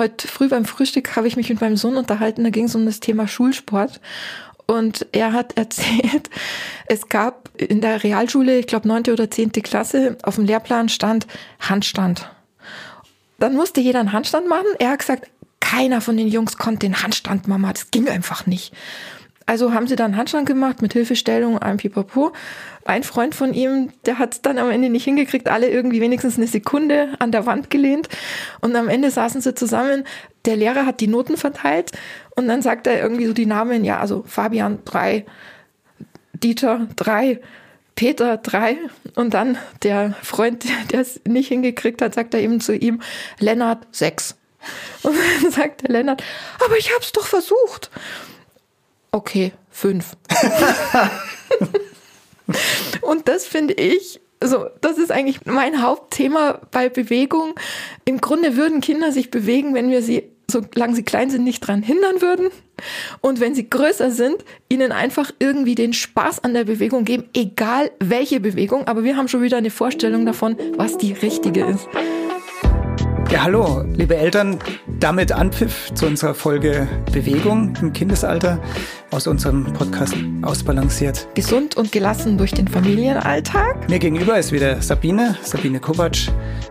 heute früh beim Frühstück habe ich mich mit meinem Sohn unterhalten, da ging es um das Thema Schulsport. Und er hat erzählt, es gab in der Realschule, ich glaube neunte oder zehnte Klasse, auf dem Lehrplan stand Handstand. Dann musste jeder einen Handstand machen. Er hat gesagt, keiner von den Jungs konnte den Handstand, Mama, das ging einfach nicht. Also haben sie dann Handstand gemacht mit Hilfestellung, einem Pipapo. Ein Freund von ihm, der hat es dann am Ende nicht hingekriegt, alle irgendwie wenigstens eine Sekunde an der Wand gelehnt. Und am Ende saßen sie zusammen. Der Lehrer hat die Noten verteilt und dann sagt er irgendwie so die Namen, ja, also Fabian drei, Dieter drei, Peter drei und dann der Freund, der es nicht hingekriegt hat, sagt er eben zu ihm, Lennart sechs. Und dann sagt der Lennart, aber ich hab's doch versucht. Okay, fünf. und das finde ich, so, das ist eigentlich mein Hauptthema bei Bewegung. Im Grunde würden Kinder sich bewegen, wenn wir sie, solange sie klein sind, nicht dran hindern würden. Und wenn sie größer sind, ihnen einfach irgendwie den Spaß an der Bewegung geben, egal welche Bewegung. Aber wir haben schon wieder eine Vorstellung davon, was die richtige ist. Ja, hallo, liebe Eltern. Damit Anpfiff zu unserer Folge Bewegung im Kindesalter aus unserem Podcast Ausbalanciert. Gesund und gelassen durch den Familienalltag. Mir gegenüber ist wieder Sabine, Sabine Kovac,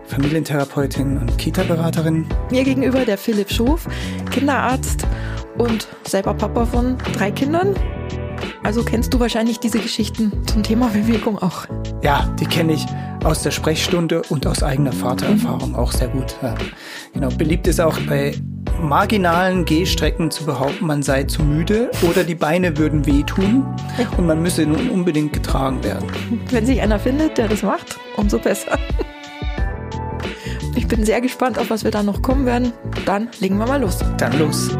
Familientherapeutin und Kita-Beraterin. Mir gegenüber der Philipp Schof, Kinderarzt und selber Papa von drei Kindern. Also kennst du wahrscheinlich diese Geschichten zum Thema Bewegung auch. Ja, die kenne ich aus der Sprechstunde und aus eigener Vatererfahrung auch sehr gut. Ja. Genau, beliebt ist auch bei marginalen Gehstrecken zu behaupten, man sei zu müde oder die Beine würden wehtun und man müsse nun unbedingt getragen werden. Wenn sich einer findet, der das macht, umso besser. Ich bin sehr gespannt, auf was wir da noch kommen werden. Dann legen wir mal los. Dann los.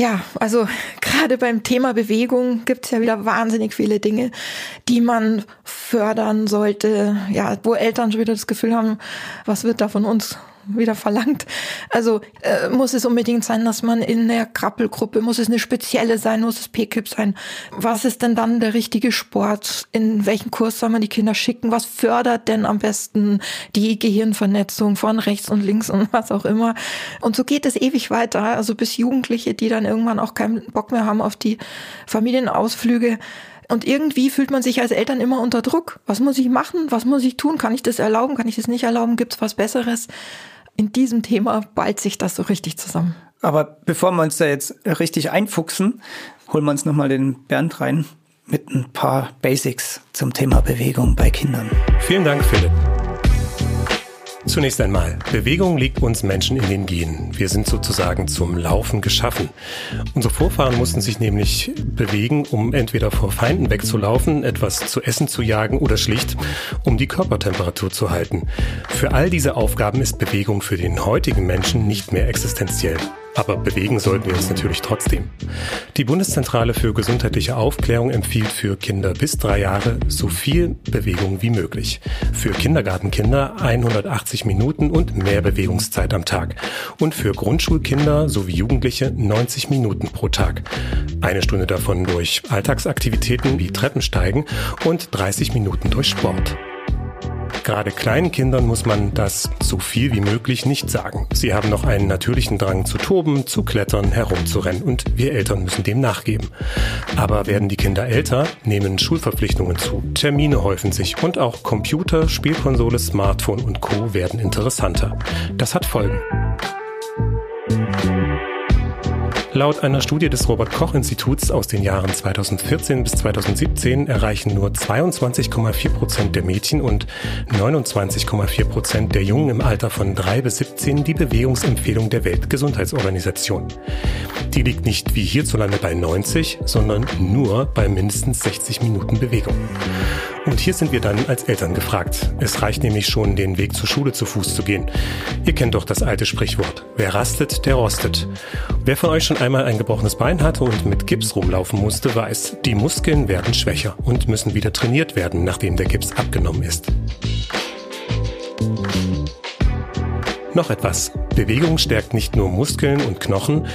Ja, also gerade beim Thema Bewegung gibt es ja wieder wahnsinnig viele Dinge, die man fördern sollte. Ja, wo Eltern schon wieder das Gefühl haben, was wird da von uns wieder verlangt. Also äh, muss es unbedingt sein, dass man in der Krabbelgruppe, muss es eine spezielle sein, muss es PKIP sein. Was ist denn dann der richtige Sport? In welchen Kurs soll man die Kinder schicken? Was fördert denn am besten die Gehirnvernetzung von rechts und links und was auch immer? Und so geht es ewig weiter. Also bis Jugendliche, die dann irgendwann auch keinen Bock mehr haben auf die Familienausflüge. Und irgendwie fühlt man sich als Eltern immer unter Druck. Was muss ich machen? Was muss ich tun? Kann ich das erlauben? Kann ich das nicht erlauben? Gibt es was Besseres? in diesem Thema ballt sich das so richtig zusammen. Aber bevor wir uns da jetzt richtig einfuchsen, holen wir uns nochmal den Bernd rein mit ein paar Basics zum Thema Bewegung bei Kindern. Vielen Dank, Philipp. Zunächst einmal, Bewegung liegt uns Menschen in den Genen. Wir sind sozusagen zum Laufen geschaffen. Unsere Vorfahren mussten sich nämlich bewegen, um entweder vor Feinden wegzulaufen, etwas zu essen zu jagen oder schlicht, um die Körpertemperatur zu halten. Für all diese Aufgaben ist Bewegung für den heutigen Menschen nicht mehr existenziell. Aber bewegen sollten wir uns natürlich trotzdem. Die Bundeszentrale für gesundheitliche Aufklärung empfiehlt für Kinder bis drei Jahre so viel Bewegung wie möglich. Für Kindergartenkinder 180 Minuten und mehr Bewegungszeit am Tag. Und für Grundschulkinder sowie Jugendliche 90 Minuten pro Tag. Eine Stunde davon durch Alltagsaktivitäten wie Treppensteigen und 30 Minuten durch Sport. Gerade kleinen Kindern muss man das so viel wie möglich nicht sagen. Sie haben noch einen natürlichen Drang zu toben, zu klettern, herumzurennen und wir Eltern müssen dem nachgeben. Aber werden die Kinder älter, nehmen Schulverpflichtungen zu, Termine häufen sich und auch Computer, Spielkonsole, Smartphone und Co werden interessanter. Das hat Folgen. Laut einer Studie des Robert Koch Instituts aus den Jahren 2014 bis 2017 erreichen nur 22,4 Prozent der Mädchen und 29,4 Prozent der Jungen im Alter von 3 bis 17 die Bewegungsempfehlung der Weltgesundheitsorganisation. Die liegt nicht wie hierzulande bei 90, sondern nur bei mindestens 60 Minuten Bewegung. Und hier sind wir dann als Eltern gefragt. Es reicht nämlich schon, den Weg zur Schule zu Fuß zu gehen. Ihr kennt doch das alte Sprichwort. Wer rastet, der rostet. Wer von euch schon einmal ein gebrochenes Bein hatte und mit Gips rumlaufen musste, weiß, die Muskeln werden schwächer und müssen wieder trainiert werden, nachdem der Gips abgenommen ist. Noch etwas. Bewegung stärkt nicht nur Muskeln und Knochen,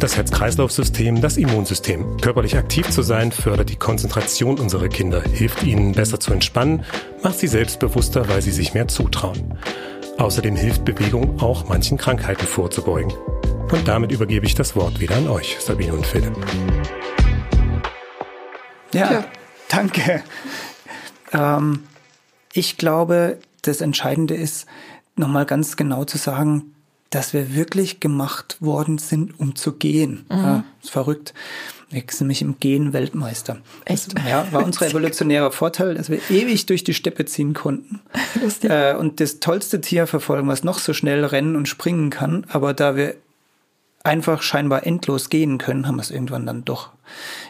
das Herz-Kreislauf-System, das Immunsystem. Körperlich aktiv zu sein fördert die Konzentration unserer Kinder, hilft ihnen besser zu entspannen, macht sie selbstbewusster, weil sie sich mehr zutrauen. Außerdem hilft Bewegung auch manchen Krankheiten vorzubeugen. Und damit übergebe ich das Wort wieder an euch, Sabine und Philipp. Ja, ja. danke. Ähm, ich glaube, das Entscheidende ist, nochmal ganz genau zu sagen, dass wir wirklich gemacht worden sind, um zu gehen. Mhm. Ja, ist verrückt. Wir sind nämlich im Gehen Weltmeister. Echt? Das, ja, war unser evolutionärer Vorteil, dass wir ewig durch die Steppe ziehen konnten. Lustig. Äh, und das tollste Tier verfolgen, was noch so schnell rennen und springen kann. Aber da wir einfach scheinbar endlos gehen können, haben wir es irgendwann dann doch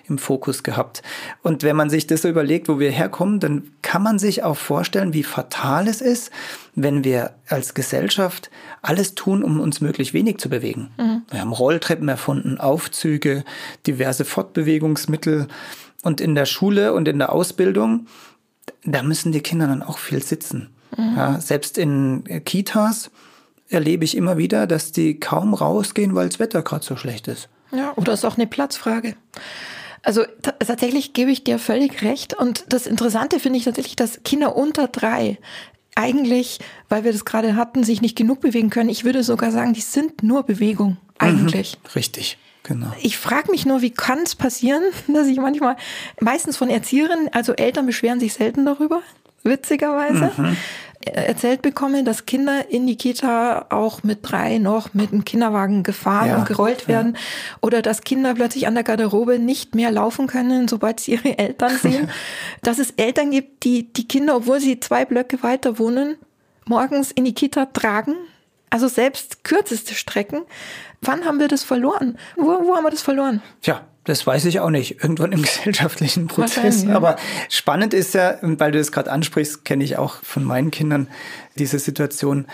im Fokus gehabt. Und wenn man sich das so überlegt, wo wir herkommen, dann kann man sich auch vorstellen, wie fatal es ist, wenn wir als Gesellschaft alles tun, um uns möglichst wenig zu bewegen. Mhm. Wir haben Rolltreppen erfunden, Aufzüge, diverse Fortbewegungsmittel. Und in der Schule und in der Ausbildung, da müssen die Kinder dann auch viel sitzen. Mhm. Ja, selbst in Kitas erlebe ich immer wieder, dass die kaum rausgehen, weil das Wetter gerade so schlecht ist. Ja, oder ist auch eine Platzfrage. Also tatsächlich gebe ich dir völlig recht. Und das Interessante finde ich tatsächlich, dass Kinder unter drei eigentlich, weil wir das gerade hatten, sich nicht genug bewegen können. Ich würde sogar sagen, die sind nur Bewegung eigentlich. Mhm, richtig. Genau. Ich frage mich nur, wie kann es passieren, dass ich manchmal, meistens von Erzieherinnen, also Eltern beschweren sich selten darüber, witzigerweise, mhm erzählt bekomme, dass Kinder in die Kita auch mit drei noch mit einem Kinderwagen gefahren ja, und gerollt werden ja. oder dass Kinder plötzlich an der Garderobe nicht mehr laufen können, sobald sie ihre Eltern sehen. dass es Eltern gibt, die die Kinder, obwohl sie zwei Blöcke weiter wohnen, morgens in die Kita tragen. Also selbst kürzeste Strecken. Wann haben wir das verloren? Wo, wo haben wir das verloren? Tja, das weiß ich auch nicht. Irgendwann im gesellschaftlichen Prozess. Ja. Aber spannend ist ja, weil du es gerade ansprichst, kenne ich auch von meinen Kindern diese Situation,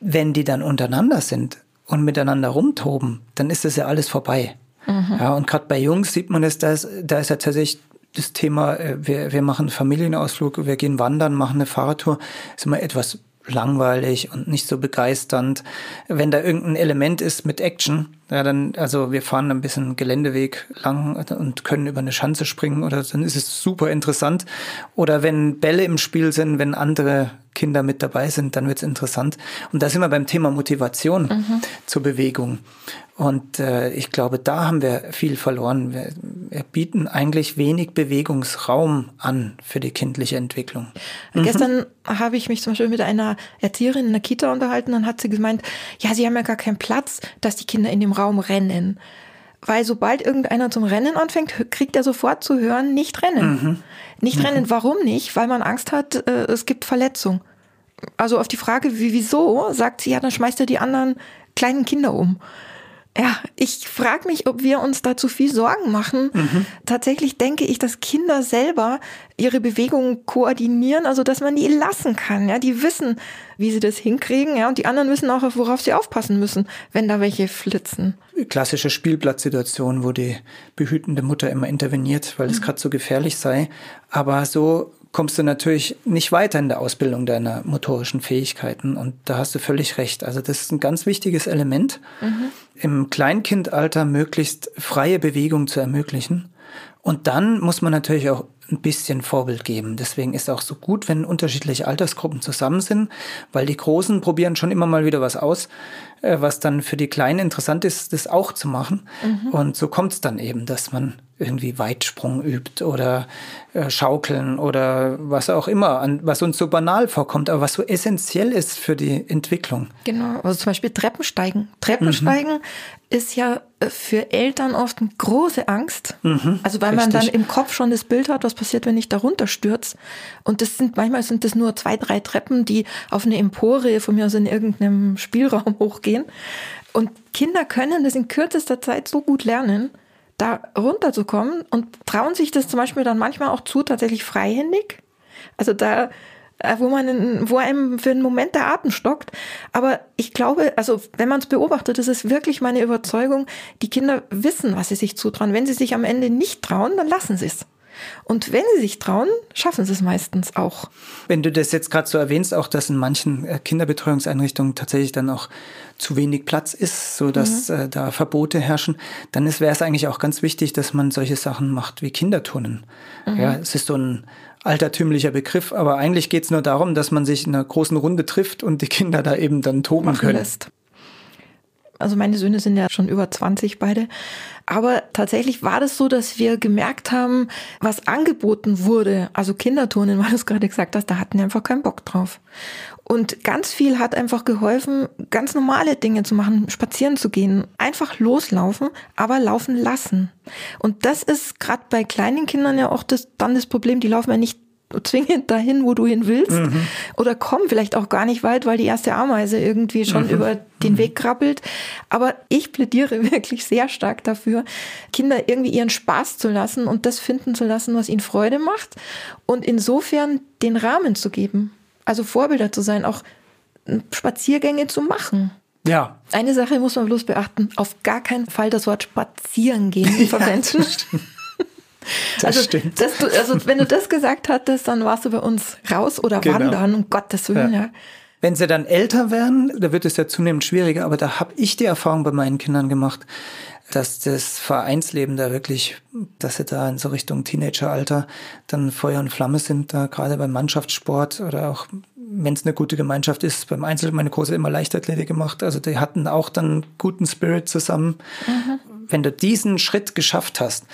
wenn die dann untereinander sind und miteinander rumtoben, dann ist das ja alles vorbei. Mhm. Ja, und gerade bei Jungs sieht man es, da ist, da ist ja tatsächlich das Thema, äh, wir, wir machen einen Familienausflug, wir gehen wandern, machen eine Fahrradtour, ist immer etwas langweilig und nicht so begeisternd. Wenn da irgendein Element ist mit Action, ja, dann, also wir fahren ein bisschen Geländeweg lang und können über eine Schanze springen oder dann ist es super interessant. Oder wenn Bälle im Spiel sind, wenn andere Kinder mit dabei sind, dann wird es interessant. Und da sind wir beim Thema Motivation mhm. zur Bewegung. Und äh, ich glaube, da haben wir viel verloren. Wir, wir, bieten eigentlich wenig Bewegungsraum an für die kindliche Entwicklung. Mhm. Gestern habe ich mich zum Beispiel mit einer Erzieherin in der Kita unterhalten, dann hat sie gemeint, ja, sie haben ja gar keinen Platz, dass die Kinder in dem Raum rennen. Weil sobald irgendeiner zum Rennen anfängt, kriegt er sofort zu hören, nicht rennen. Mhm. Nicht mhm. rennen, warum nicht? Weil man Angst hat, äh, es gibt Verletzung. Also auf die Frage, wie, wieso, sagt sie, ja, dann schmeißt er die anderen kleinen Kinder um. Ja, ich frage mich, ob wir uns da zu viel Sorgen machen. Mhm. Tatsächlich denke ich, dass Kinder selber ihre Bewegungen koordinieren, also dass man die lassen kann. Ja, die wissen, wie sie das hinkriegen, ja, und die anderen wissen auch, worauf sie aufpassen müssen, wenn da welche flitzen. Klassische Spielplatzsituation, wo die behütende Mutter immer interveniert, weil es mhm. gerade so gefährlich sei. Aber so kommst du natürlich nicht weiter in der Ausbildung deiner motorischen Fähigkeiten. Und da hast du völlig recht. Also das ist ein ganz wichtiges Element, mhm. im Kleinkindalter möglichst freie Bewegung zu ermöglichen. Und dann muss man natürlich auch ein bisschen Vorbild geben. Deswegen ist auch so gut, wenn unterschiedliche Altersgruppen zusammen sind, weil die Großen probieren schon immer mal wieder was aus, äh, was dann für die Kleinen interessant ist, das auch zu machen. Mhm. Und so kommt es dann eben, dass man irgendwie Weitsprung übt oder äh, Schaukeln oder was auch immer, an, was uns so banal vorkommt, aber was so essentiell ist für die Entwicklung. Genau, also zum Beispiel Treppensteigen. Treppensteigen mhm. ist ja äh, für Eltern oft eine große Angst. Mhm, also weil richtig. man dann im Kopf schon das Bild hat, was passiert, wenn ich da runterstürze. Und das sind, manchmal sind das nur zwei, drei Treppen, die auf eine Empore von mir aus in irgendeinem Spielraum hochgehen. Und Kinder können das in kürzester Zeit so gut lernen, da runterzukommen und trauen sich das zum Beispiel dann manchmal auch zu, tatsächlich freihändig. Also da, äh, wo man, wo einem für einen Moment der Atem stockt. Aber ich glaube, also wenn man es beobachtet, das ist wirklich meine Überzeugung, die Kinder wissen, was sie sich zutrauen. Wenn sie sich am Ende nicht trauen, dann lassen sie es. Und wenn sie sich trauen, schaffen sie es meistens auch. Wenn du das jetzt gerade so erwähnst, auch dass in manchen äh, Kinderbetreuungseinrichtungen tatsächlich dann auch zu wenig Platz ist, so dass mhm. äh, da Verbote herrschen, dann wäre es eigentlich auch ganz wichtig, dass man solche Sachen macht wie Kinderturnen. Mhm. Ja, es ist so ein altertümlicher Begriff, aber eigentlich geht es nur darum, dass man sich in einer großen Runde trifft und die Kinder da eben dann toben Machen können. Lässt. Also meine Söhne sind ja schon über 20 beide. Aber tatsächlich war das so, dass wir gemerkt haben, was angeboten wurde, also Kinderturnen, weil du es gerade gesagt hast, da hatten wir einfach keinen Bock drauf. Und ganz viel hat einfach geholfen, ganz normale Dinge zu machen, spazieren zu gehen, einfach loslaufen, aber laufen lassen. Und das ist gerade bei kleinen Kindern ja auch das, dann das Problem, die laufen ja nicht zwingend dahin, wo du hin willst. Mhm. Oder kommen vielleicht auch gar nicht weit, weil die erste Ameise irgendwie schon mhm. über den mhm. Weg krabbelt. Aber ich plädiere wirklich sehr stark dafür, Kinder irgendwie ihren Spaß zu lassen und das finden zu lassen, was ihnen Freude macht. Und insofern den Rahmen zu geben. Also Vorbilder zu sein, auch Spaziergänge zu machen. Ja. Eine Sache muss man bloß beachten, auf gar keinen Fall das Wort spazieren gehen verwenden. Das also, stimmt. Du, also wenn du das gesagt hattest, dann warst du bei uns raus oder genau. wandern, um Gottes Willen. Ja. ja. Wenn sie dann älter werden, da wird es ja zunehmend schwieriger, aber da habe ich die Erfahrung bei meinen Kindern gemacht, dass das Vereinsleben da wirklich, dass sie da in so Richtung Teenageralter dann Feuer und Flamme sind, da gerade beim Mannschaftssport oder auch wenn es eine gute Gemeinschaft ist, beim Einzel, meine Große immer Leichtathletik gemacht, also die hatten auch dann guten Spirit zusammen. Mhm. Wenn du diesen Schritt geschafft hast,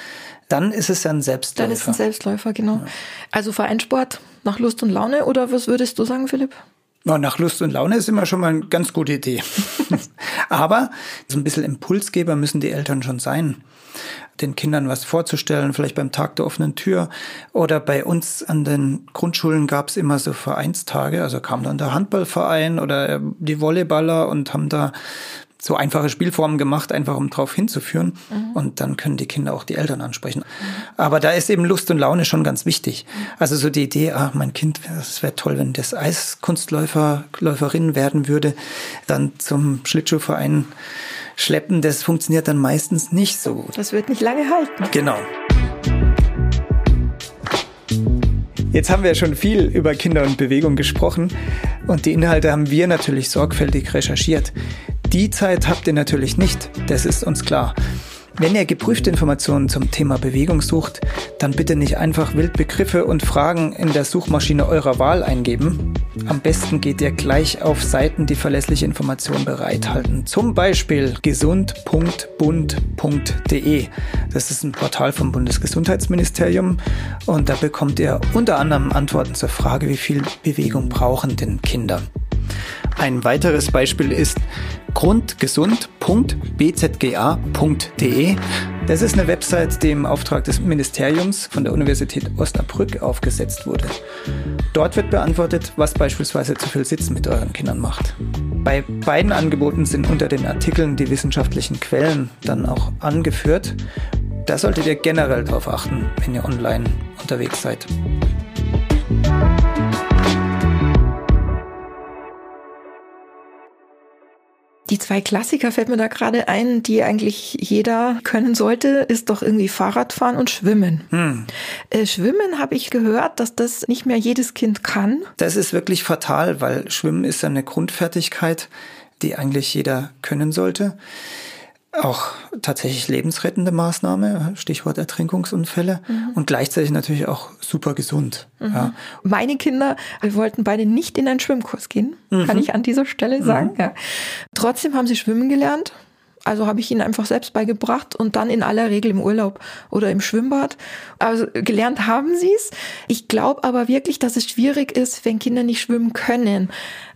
dann ist es ja ein Selbstläufer. Dann ist es ein Selbstläufer, genau. Ja. Also Vereinssport nach Lust und Laune oder was würdest du sagen, Philipp? Ja, nach Lust und Laune ist immer schon mal eine ganz gute Idee. Aber so ein bisschen Impulsgeber müssen die Eltern schon sein. Den Kindern was vorzustellen, vielleicht beim Tag der offenen Tür. Oder bei uns an den Grundschulen gab es immer so Vereinstage. Also kam dann der Handballverein oder die Volleyballer und haben da so einfache Spielformen gemacht, einfach um drauf hinzuführen. Mhm. Und dann können die Kinder auch die Eltern ansprechen. Mhm. Aber da ist eben Lust und Laune schon ganz wichtig. Also so die Idee, ah, mein Kind, es wäre toll, wenn das Eiskunstläufer, Läuferin werden würde, dann zum Schlittschuhverein schleppen, das funktioniert dann meistens nicht so gut. Das wird nicht lange halten. Genau. Jetzt haben wir schon viel über Kinder und Bewegung gesprochen und die Inhalte haben wir natürlich sorgfältig recherchiert. Die Zeit habt ihr natürlich nicht, das ist uns klar. Wenn ihr geprüfte Informationen zum Thema Bewegung sucht, dann bitte nicht einfach Wildbegriffe und Fragen in der Suchmaschine eurer Wahl eingeben. Am besten geht ihr gleich auf Seiten, die verlässliche Informationen bereithalten. Zum Beispiel gesund.bund.de. Das ist ein Portal vom Bundesgesundheitsministerium und da bekommt ihr unter anderem Antworten zur Frage, wie viel Bewegung brauchen denn Kinder. Ein weiteres Beispiel ist grundgesund.bzga.de. Das ist eine Website, die im Auftrag des Ministeriums von der Universität Osnabrück aufgesetzt wurde. Dort wird beantwortet, was beispielsweise zu viel Sitzen mit euren Kindern macht. Bei beiden Angeboten sind unter den Artikeln die wissenschaftlichen Quellen dann auch angeführt. Da solltet ihr generell darauf achten, wenn ihr online unterwegs seid. Die zwei Klassiker fällt mir da gerade ein, die eigentlich jeder können sollte, ist doch irgendwie Fahrradfahren und Schwimmen. Hm. Äh, Schwimmen habe ich gehört, dass das nicht mehr jedes Kind kann. Das ist wirklich fatal, weil Schwimmen ist eine Grundfertigkeit, die eigentlich jeder können sollte auch tatsächlich lebensrettende Maßnahme, Stichwort Ertrinkungsunfälle mhm. und gleichzeitig natürlich auch super gesund. Mhm. Ja. Meine Kinder wir wollten beide nicht in einen Schwimmkurs gehen, mhm. kann ich an dieser Stelle sagen. Mhm. Ja. Trotzdem haben sie schwimmen gelernt. Also habe ich ihnen einfach selbst beigebracht und dann in aller Regel im Urlaub oder im Schwimmbad. Also gelernt haben sie es. Ich glaube aber wirklich, dass es schwierig ist, wenn Kinder nicht schwimmen können,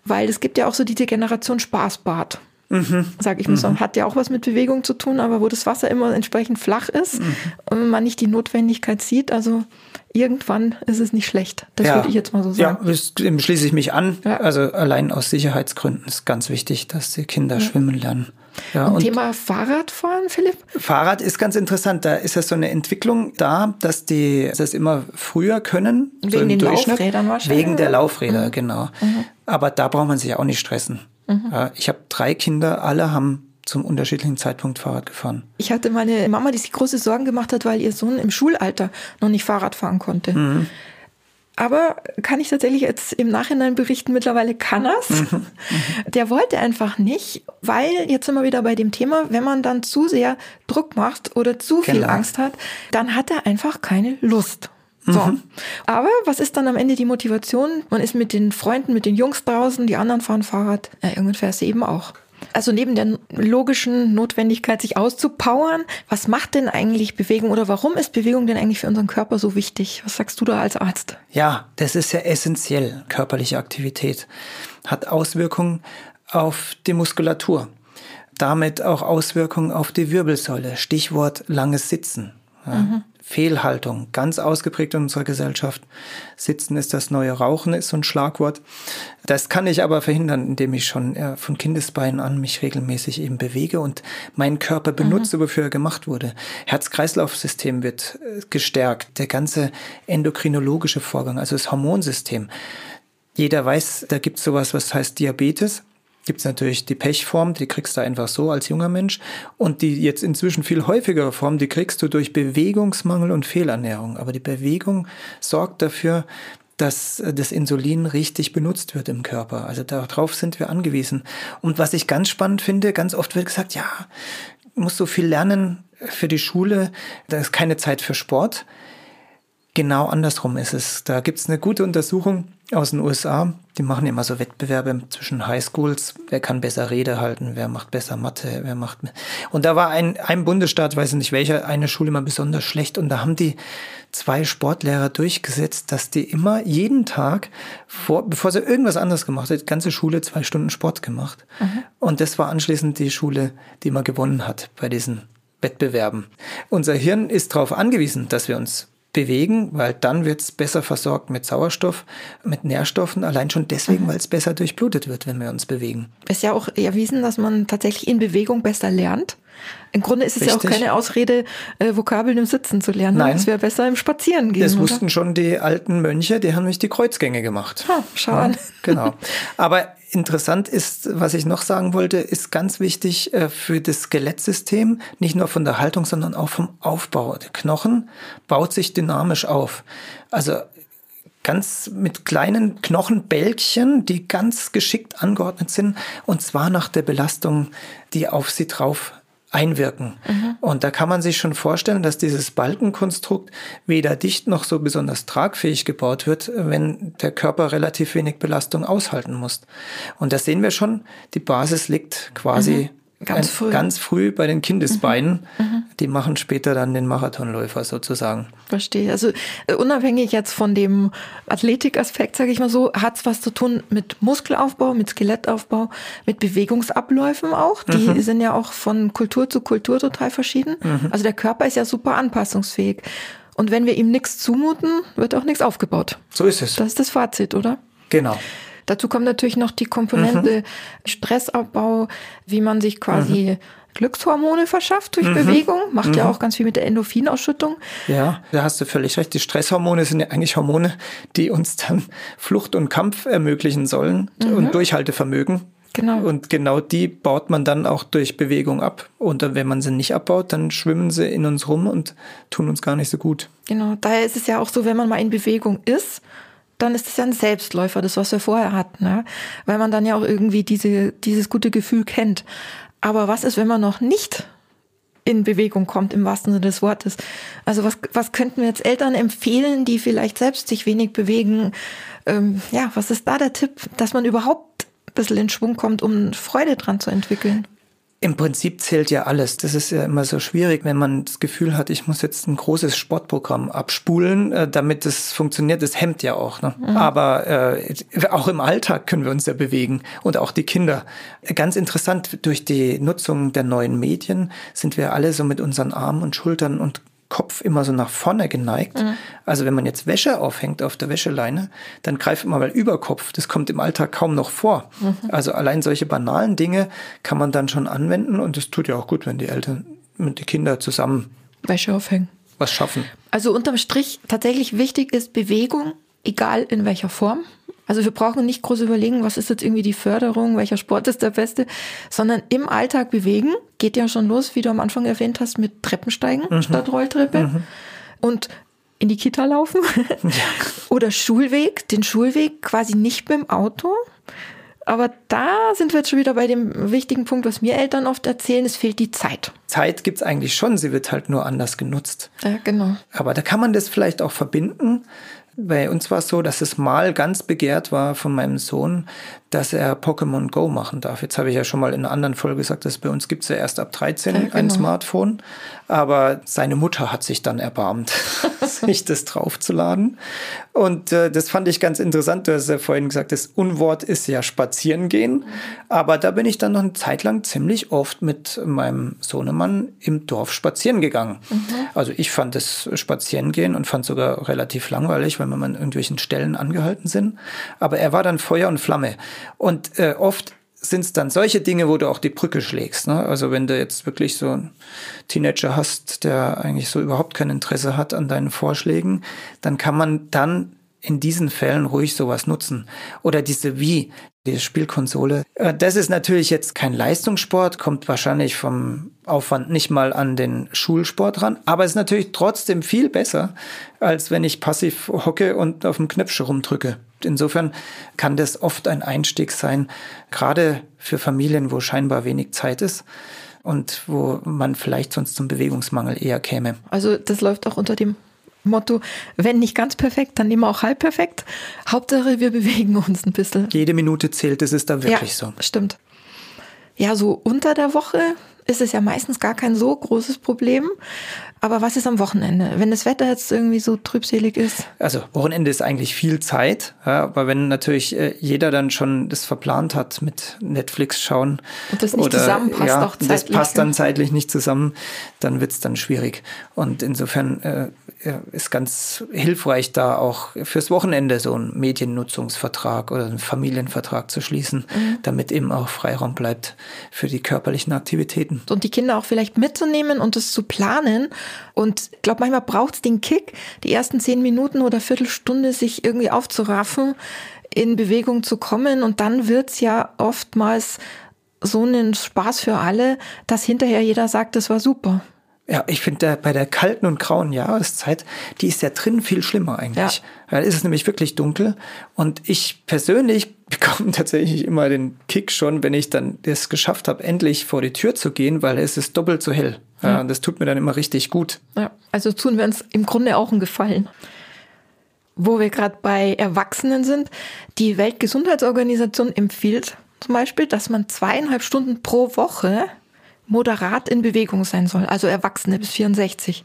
weil es gibt ja auch so diese Generation Spaßbad mhm. sag ich mal mhm. Hat ja auch was mit Bewegung zu tun, aber wo das Wasser immer entsprechend flach ist mhm. und man nicht die Notwendigkeit sieht, also irgendwann ist es nicht schlecht. Das ja. würde ich jetzt mal so sagen. Ja, dem schließe ich mich an. Ja. Also allein aus Sicherheitsgründen ist ganz wichtig, dass die Kinder ja. schwimmen lernen. Ja, und, und Thema Fahrradfahren, Philipp? Fahrrad ist ganz interessant. Da ist ja so eine Entwicklung da, dass die das immer früher können. Wegen so den Laufrädern wahrscheinlich. Wegen der Laufräder, mhm. genau. Mhm. Aber da braucht man sich auch nicht stressen. Mhm. Ich habe drei Kinder, alle haben zum unterschiedlichen Zeitpunkt Fahrrad gefahren. Ich hatte meine Mama, die sich große Sorgen gemacht hat, weil ihr Sohn im Schulalter noch nicht Fahrrad fahren konnte. Mhm. Aber kann ich tatsächlich jetzt im Nachhinein berichten, mittlerweile kann er's. Mhm. Der wollte einfach nicht, weil, jetzt sind wir wieder bei dem Thema, wenn man dann zu sehr Druck macht oder zu viel genau. Angst hat, dann hat er einfach keine Lust. So. Mhm. Aber was ist dann am Ende die Motivation? Man ist mit den Freunden, mit den Jungs draußen, die anderen fahren Fahrrad. Ja, irgendwann fährst du eben auch. Also neben der logischen Notwendigkeit, sich auszupowern, was macht denn eigentlich Bewegung oder warum ist Bewegung denn eigentlich für unseren Körper so wichtig? Was sagst du da als Arzt? Ja, das ist ja essentiell. Körperliche Aktivität hat Auswirkungen auf die Muskulatur. Damit auch Auswirkungen auf die Wirbelsäule. Stichwort langes Sitzen. Ja. Mhm. Fehlhaltung, ganz ausgeprägt in unserer Gesellschaft. Sitzen ist das neue Rauchen, ist so ein Schlagwort. Das kann ich aber verhindern, indem ich schon äh, von Kindesbeinen an mich regelmäßig eben bewege und meinen Körper benutze, mhm. wofür er gemacht wurde. Herz-Kreislauf-System wird äh, gestärkt, der ganze endokrinologische Vorgang, also das Hormonsystem. Jeder weiß, da gibt es sowas, was heißt Diabetes gibt es natürlich die Pechform, die kriegst du einfach so als junger Mensch. Und die jetzt inzwischen viel häufigere Form, die kriegst du durch Bewegungsmangel und Fehlernährung. Aber die Bewegung sorgt dafür, dass äh, das Insulin richtig benutzt wird im Körper. Also darauf sind wir angewiesen. Und was ich ganz spannend finde, ganz oft wird gesagt, ja, musst so viel lernen für die Schule, da ist keine Zeit für Sport. Genau andersrum ist es. Da gibt es eine gute Untersuchung aus den USA. Die machen immer so Wettbewerbe zwischen Highschools. Wer kann besser Rede halten? Wer macht besser Mathe? Wer macht. Und da war ein, ein Bundesstaat, weiß ich nicht welcher, eine Schule mal besonders schlecht. Und da haben die zwei Sportlehrer durchgesetzt, dass die immer jeden Tag, vor, bevor sie irgendwas anderes gemacht hat, die ganze Schule zwei Stunden Sport gemacht. Mhm. Und das war anschließend die Schule, die man gewonnen hat bei diesen Wettbewerben. Unser Hirn ist darauf angewiesen, dass wir uns bewegen, weil dann wird es besser versorgt mit Sauerstoff, mit Nährstoffen, allein schon deswegen, mhm. weil es besser durchblutet wird, wenn wir uns bewegen. Ist ja auch erwiesen, dass man tatsächlich in Bewegung besser lernt. Im Grunde ist es Richtig. ja auch keine Ausrede, äh, Vokabeln im Sitzen zu lernen. Nein. Es wäre besser im Spazieren gehen. Das oder? wussten schon die alten Mönche, die haben nämlich die Kreuzgänge gemacht. Ha, schau ja, an. Genau. Aber interessant ist, was ich noch sagen wollte, ist ganz wichtig äh, für das Skelettsystem, nicht nur von der Haltung, sondern auch vom Aufbau. Der Knochen baut sich dynamisch auf. Also ganz mit kleinen Knochenbälkchen, die ganz geschickt angeordnet sind, und zwar nach der Belastung, die auf sie drauf einwirken. Mhm. Und da kann man sich schon vorstellen, dass dieses Balkenkonstrukt weder dicht noch so besonders tragfähig gebaut wird, wenn der Körper relativ wenig Belastung aushalten muss. Und da sehen wir schon, die Basis liegt quasi mhm. Ganz früh. Ganz früh bei den Kindesbeinen. Mhm. mhm. Die machen später dann den Marathonläufer sozusagen. Verstehe. Also äh, unabhängig jetzt von dem Athletikaspekt, sage ich mal so, hat es was zu tun mit Muskelaufbau, mit Skelettaufbau, mit Bewegungsabläufen auch. Die mhm. sind ja auch von Kultur zu Kultur total verschieden. Mhm. Also der Körper ist ja super anpassungsfähig. Und wenn wir ihm nichts zumuten, wird auch nichts aufgebaut. So ist es. Das ist das Fazit, oder? Genau. Dazu kommt natürlich noch die Komponente mhm. Stressabbau, wie man sich quasi mhm. Glückshormone verschafft durch mhm. Bewegung, macht mhm. ja auch ganz viel mit der Endorphinausschüttung. Ja, da hast du völlig recht. Die Stresshormone sind ja eigentlich Hormone, die uns dann Flucht und Kampf ermöglichen sollen mhm. und Durchhaltevermögen. Genau. Und genau die baut man dann auch durch Bewegung ab. Und wenn man sie nicht abbaut, dann schwimmen sie in uns rum und tun uns gar nicht so gut. Genau. Daher ist es ja auch so, wenn man mal in Bewegung ist, dann ist es ja ein Selbstläufer, das, was wir vorher hatten, ne? weil man dann ja auch irgendwie diese, dieses gute Gefühl kennt. Aber was ist, wenn man noch nicht in Bewegung kommt, im wahrsten Sinne des Wortes? Also was, was könnten wir jetzt Eltern empfehlen, die vielleicht selbst sich wenig bewegen? Ähm, ja, was ist da der Tipp, dass man überhaupt ein bisschen in Schwung kommt, um Freude dran zu entwickeln? Im Prinzip zählt ja alles. Das ist ja immer so schwierig, wenn man das Gefühl hat, ich muss jetzt ein großes Sportprogramm abspulen, äh, damit es funktioniert. Das hemmt ja auch. Ne? Mhm. Aber äh, auch im Alltag können wir uns ja bewegen und auch die Kinder. Ganz interessant, durch die Nutzung der neuen Medien sind wir alle so mit unseren Armen und Schultern und Kopf immer so nach vorne geneigt. Mhm. Also wenn man jetzt Wäsche aufhängt auf der Wäscheleine, dann greift man mal über Kopf. Das kommt im Alltag kaum noch vor. Mhm. Also allein solche banalen Dinge kann man dann schon anwenden und es tut ja auch gut, wenn die Eltern mit den Kindern zusammen Wäsche aufhängen. Was schaffen. Also unterm Strich tatsächlich wichtig ist Bewegung, egal in welcher Form. Also wir brauchen nicht groß überlegen, was ist jetzt irgendwie die Förderung, welcher Sport ist der beste, sondern im Alltag bewegen. Geht ja schon los, wie du am Anfang erwähnt hast, mit Treppensteigen mhm. statt Rolltreppe. Mhm. Und in die Kita laufen. Ja. Oder Schulweg, den Schulweg quasi nicht mit dem Auto. Aber da sind wir jetzt schon wieder bei dem wichtigen Punkt, was mir Eltern oft erzählen, es fehlt die Zeit. Zeit gibt's eigentlich schon, sie wird halt nur anders genutzt. Ja, genau. Aber da kann man das vielleicht auch verbinden. Bei uns war es so, dass es mal ganz begehrt war von meinem Sohn, dass er Pokémon Go machen darf. Jetzt habe ich ja schon mal in einer anderen Folge gesagt, dass bei uns gibt es ja erst ab 13 ja, genau. ein Smartphone. Aber seine Mutter hat sich dann erbarmt, sich das draufzuladen. Und äh, das fand ich ganz interessant. Du hast ja vorhin gesagt, das Unwort ist ja spazieren gehen. Aber da bin ich dann noch eine Zeit lang ziemlich oft mit meinem Sohnemann im Dorf spazieren gegangen. Mhm. Also ich fand das Spazieren gehen und fand sogar relativ langweilig, wenn wir an irgendwelchen Stellen angehalten sind. Aber er war dann Feuer und Flamme. Und äh, oft sind es dann solche Dinge, wo du auch die Brücke schlägst. Ne? Also wenn du jetzt wirklich so einen Teenager hast, der eigentlich so überhaupt kein Interesse hat an deinen Vorschlägen, dann kann man dann in diesen Fällen ruhig sowas nutzen. Oder diese Wie, die Spielkonsole. Äh, das ist natürlich jetzt kein Leistungssport, kommt wahrscheinlich vom Aufwand nicht mal an den Schulsport ran, aber ist natürlich trotzdem viel besser, als wenn ich passiv hocke und auf dem Knöpfchen rumdrücke. Insofern kann das oft ein Einstieg sein, gerade für Familien, wo scheinbar wenig Zeit ist und wo man vielleicht sonst zum Bewegungsmangel eher käme. Also das läuft auch unter dem Motto, wenn nicht ganz perfekt, dann nehmen wir auch halb perfekt. Hauptsache, wir bewegen uns ein bisschen. Jede Minute zählt, das ist da wirklich ja, so. Stimmt. Ja, so unter der Woche ist es ja meistens gar kein so großes Problem. Aber was ist am Wochenende, wenn das Wetter jetzt irgendwie so trübselig ist? Also Wochenende ist eigentlich viel Zeit, ja, aber wenn natürlich äh, jeder dann schon das verplant hat mit Netflix schauen und das nicht oder, zusammenpasst, ja, auch zeitlich, das passt dann zeitlich nicht zusammen, dann wird's dann schwierig. Und insofern äh, ist ganz hilfreich, da auch fürs Wochenende so einen Mediennutzungsvertrag oder einen Familienvertrag zu schließen, mhm. damit eben auch Freiraum bleibt für die körperlichen Aktivitäten. Und die Kinder auch vielleicht mitzunehmen und es zu planen und ich glaube, manchmal braucht es den Kick, die ersten zehn Minuten oder Viertelstunde sich irgendwie aufzuraffen, in Bewegung zu kommen. Und dann wird's ja oftmals so ein Spaß für alle, dass hinterher jeder sagt, das war super. Ja, ich finde bei der kalten und grauen Jahreszeit, die ist ja drin viel schlimmer eigentlich. Ja. Da ist es nämlich wirklich dunkel. Und ich persönlich bekomme tatsächlich immer den Kick schon, wenn ich dann es geschafft habe, endlich vor die Tür zu gehen, weil es ist doppelt so hell. Ja, und das tut mir dann immer richtig gut. Ja, also tun wir uns im Grunde auch einen Gefallen. Wo wir gerade bei Erwachsenen sind, die Weltgesundheitsorganisation empfiehlt zum Beispiel, dass man zweieinhalb Stunden pro Woche moderat in Bewegung sein soll, also Erwachsene bis 64.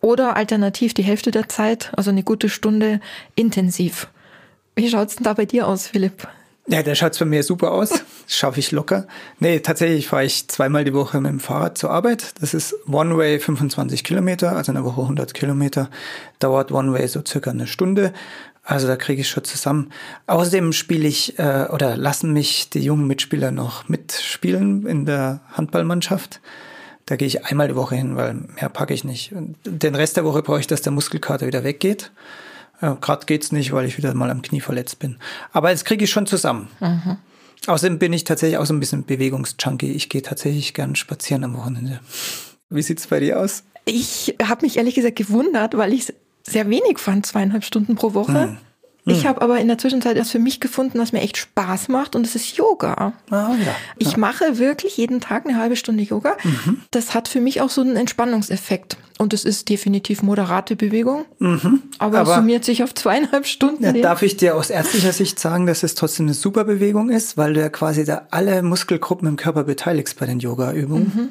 Oder alternativ die Hälfte der Zeit, also eine gute Stunde intensiv. Wie schaut's denn da bei dir aus, Philipp? Ja, der schaut bei mir super aus. Schaffe ich locker. Nee, tatsächlich fahre ich zweimal die Woche mit dem Fahrrad zur Arbeit. Das ist One-Way 25 Kilometer, also eine Woche 100 Kilometer. Dauert One-Way so circa eine Stunde. Also da kriege ich schon zusammen. Außerdem spiele ich äh, oder lassen mich die jungen Mitspieler noch mitspielen in der Handballmannschaft. Da gehe ich einmal die Woche hin, weil mehr packe ich nicht. Den Rest der Woche brauche ich, dass der Muskelkater wieder weggeht. Äh, Gerade geht's nicht, weil ich wieder mal am Knie verletzt bin. Aber jetzt kriege ich schon zusammen. Mhm. Außerdem bin ich tatsächlich auch so ein bisschen Bewegungsjunkie. Ich gehe tatsächlich gern spazieren am Wochenende. Wie sieht's bei dir aus? Ich habe mich ehrlich gesagt gewundert, weil ich sehr wenig fand, zweieinhalb Stunden pro Woche. Ich hm. habe aber in der Zwischenzeit erst für mich gefunden, was mir echt Spaß macht und das ist Yoga. Ah, ja. Ich ja. mache wirklich jeden Tag eine halbe Stunde Yoga. Mhm. Das hat für mich auch so einen Entspannungseffekt. Und es ist definitiv moderate Bewegung, mhm. aber, aber es summiert sich auf zweieinhalb Stunden. Ja, darf ich dir aus ärztlicher Sicht sagen, dass es trotzdem eine super Bewegung ist, weil du ja quasi da alle Muskelgruppen im Körper beteiligst bei den Yoga-Übungen. Mhm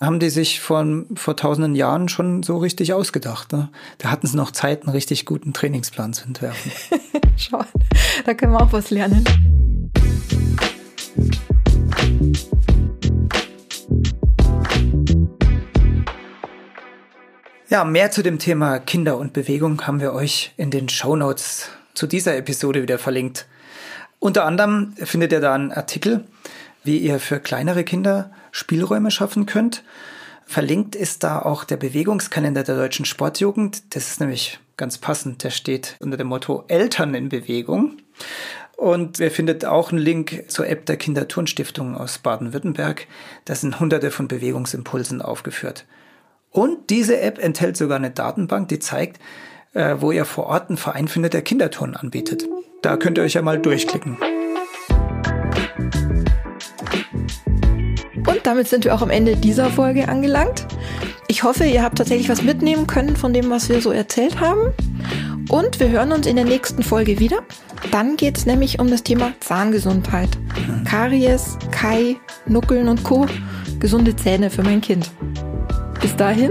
haben die sich vor, vor tausenden Jahren schon so richtig ausgedacht. Ne? Da hatten sie noch Zeit, einen richtig guten Trainingsplan zu entwerfen. Schau, da können wir auch was lernen. Ja, mehr zu dem Thema Kinder und Bewegung haben wir euch in den Show Notes zu dieser Episode wieder verlinkt. Unter anderem findet ihr da einen Artikel, wie ihr für kleinere Kinder Spielräume schaffen könnt. Verlinkt ist da auch der Bewegungskalender der deutschen Sportjugend. Das ist nämlich ganz passend. Der steht unter dem Motto Eltern in Bewegung. Und ihr findet auch einen Link zur App der Kinderturnstiftung aus Baden-Württemberg. Da sind hunderte von Bewegungsimpulsen aufgeführt. Und diese App enthält sogar eine Datenbank, die zeigt, äh, wo ihr vor Ort einen Verein findet, der Kinderturnen anbietet. Da könnt ihr euch ja mal durchklicken. Damit sind wir auch am Ende dieser Folge angelangt. Ich hoffe, ihr habt tatsächlich was mitnehmen können von dem, was wir so erzählt haben. Und wir hören uns in der nächsten Folge wieder. Dann geht es nämlich um das Thema Zahngesundheit. Karies, Kai, Nuckeln und Co. Gesunde Zähne für mein Kind. Bis dahin,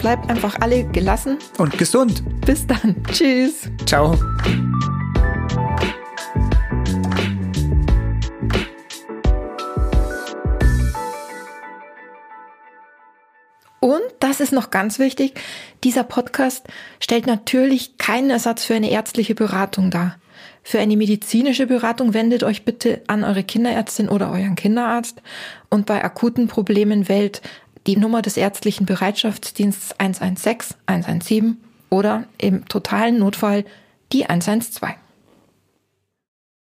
bleibt einfach alle gelassen. Und gesund. Bis dann. Tschüss. Ciao. Und das ist noch ganz wichtig, dieser Podcast stellt natürlich keinen Ersatz für eine ärztliche Beratung dar. Für eine medizinische Beratung wendet euch bitte an eure Kinderärztin oder euren Kinderarzt und bei akuten Problemen wählt die Nummer des ärztlichen Bereitschaftsdienstes 116 117 oder im totalen Notfall die 112.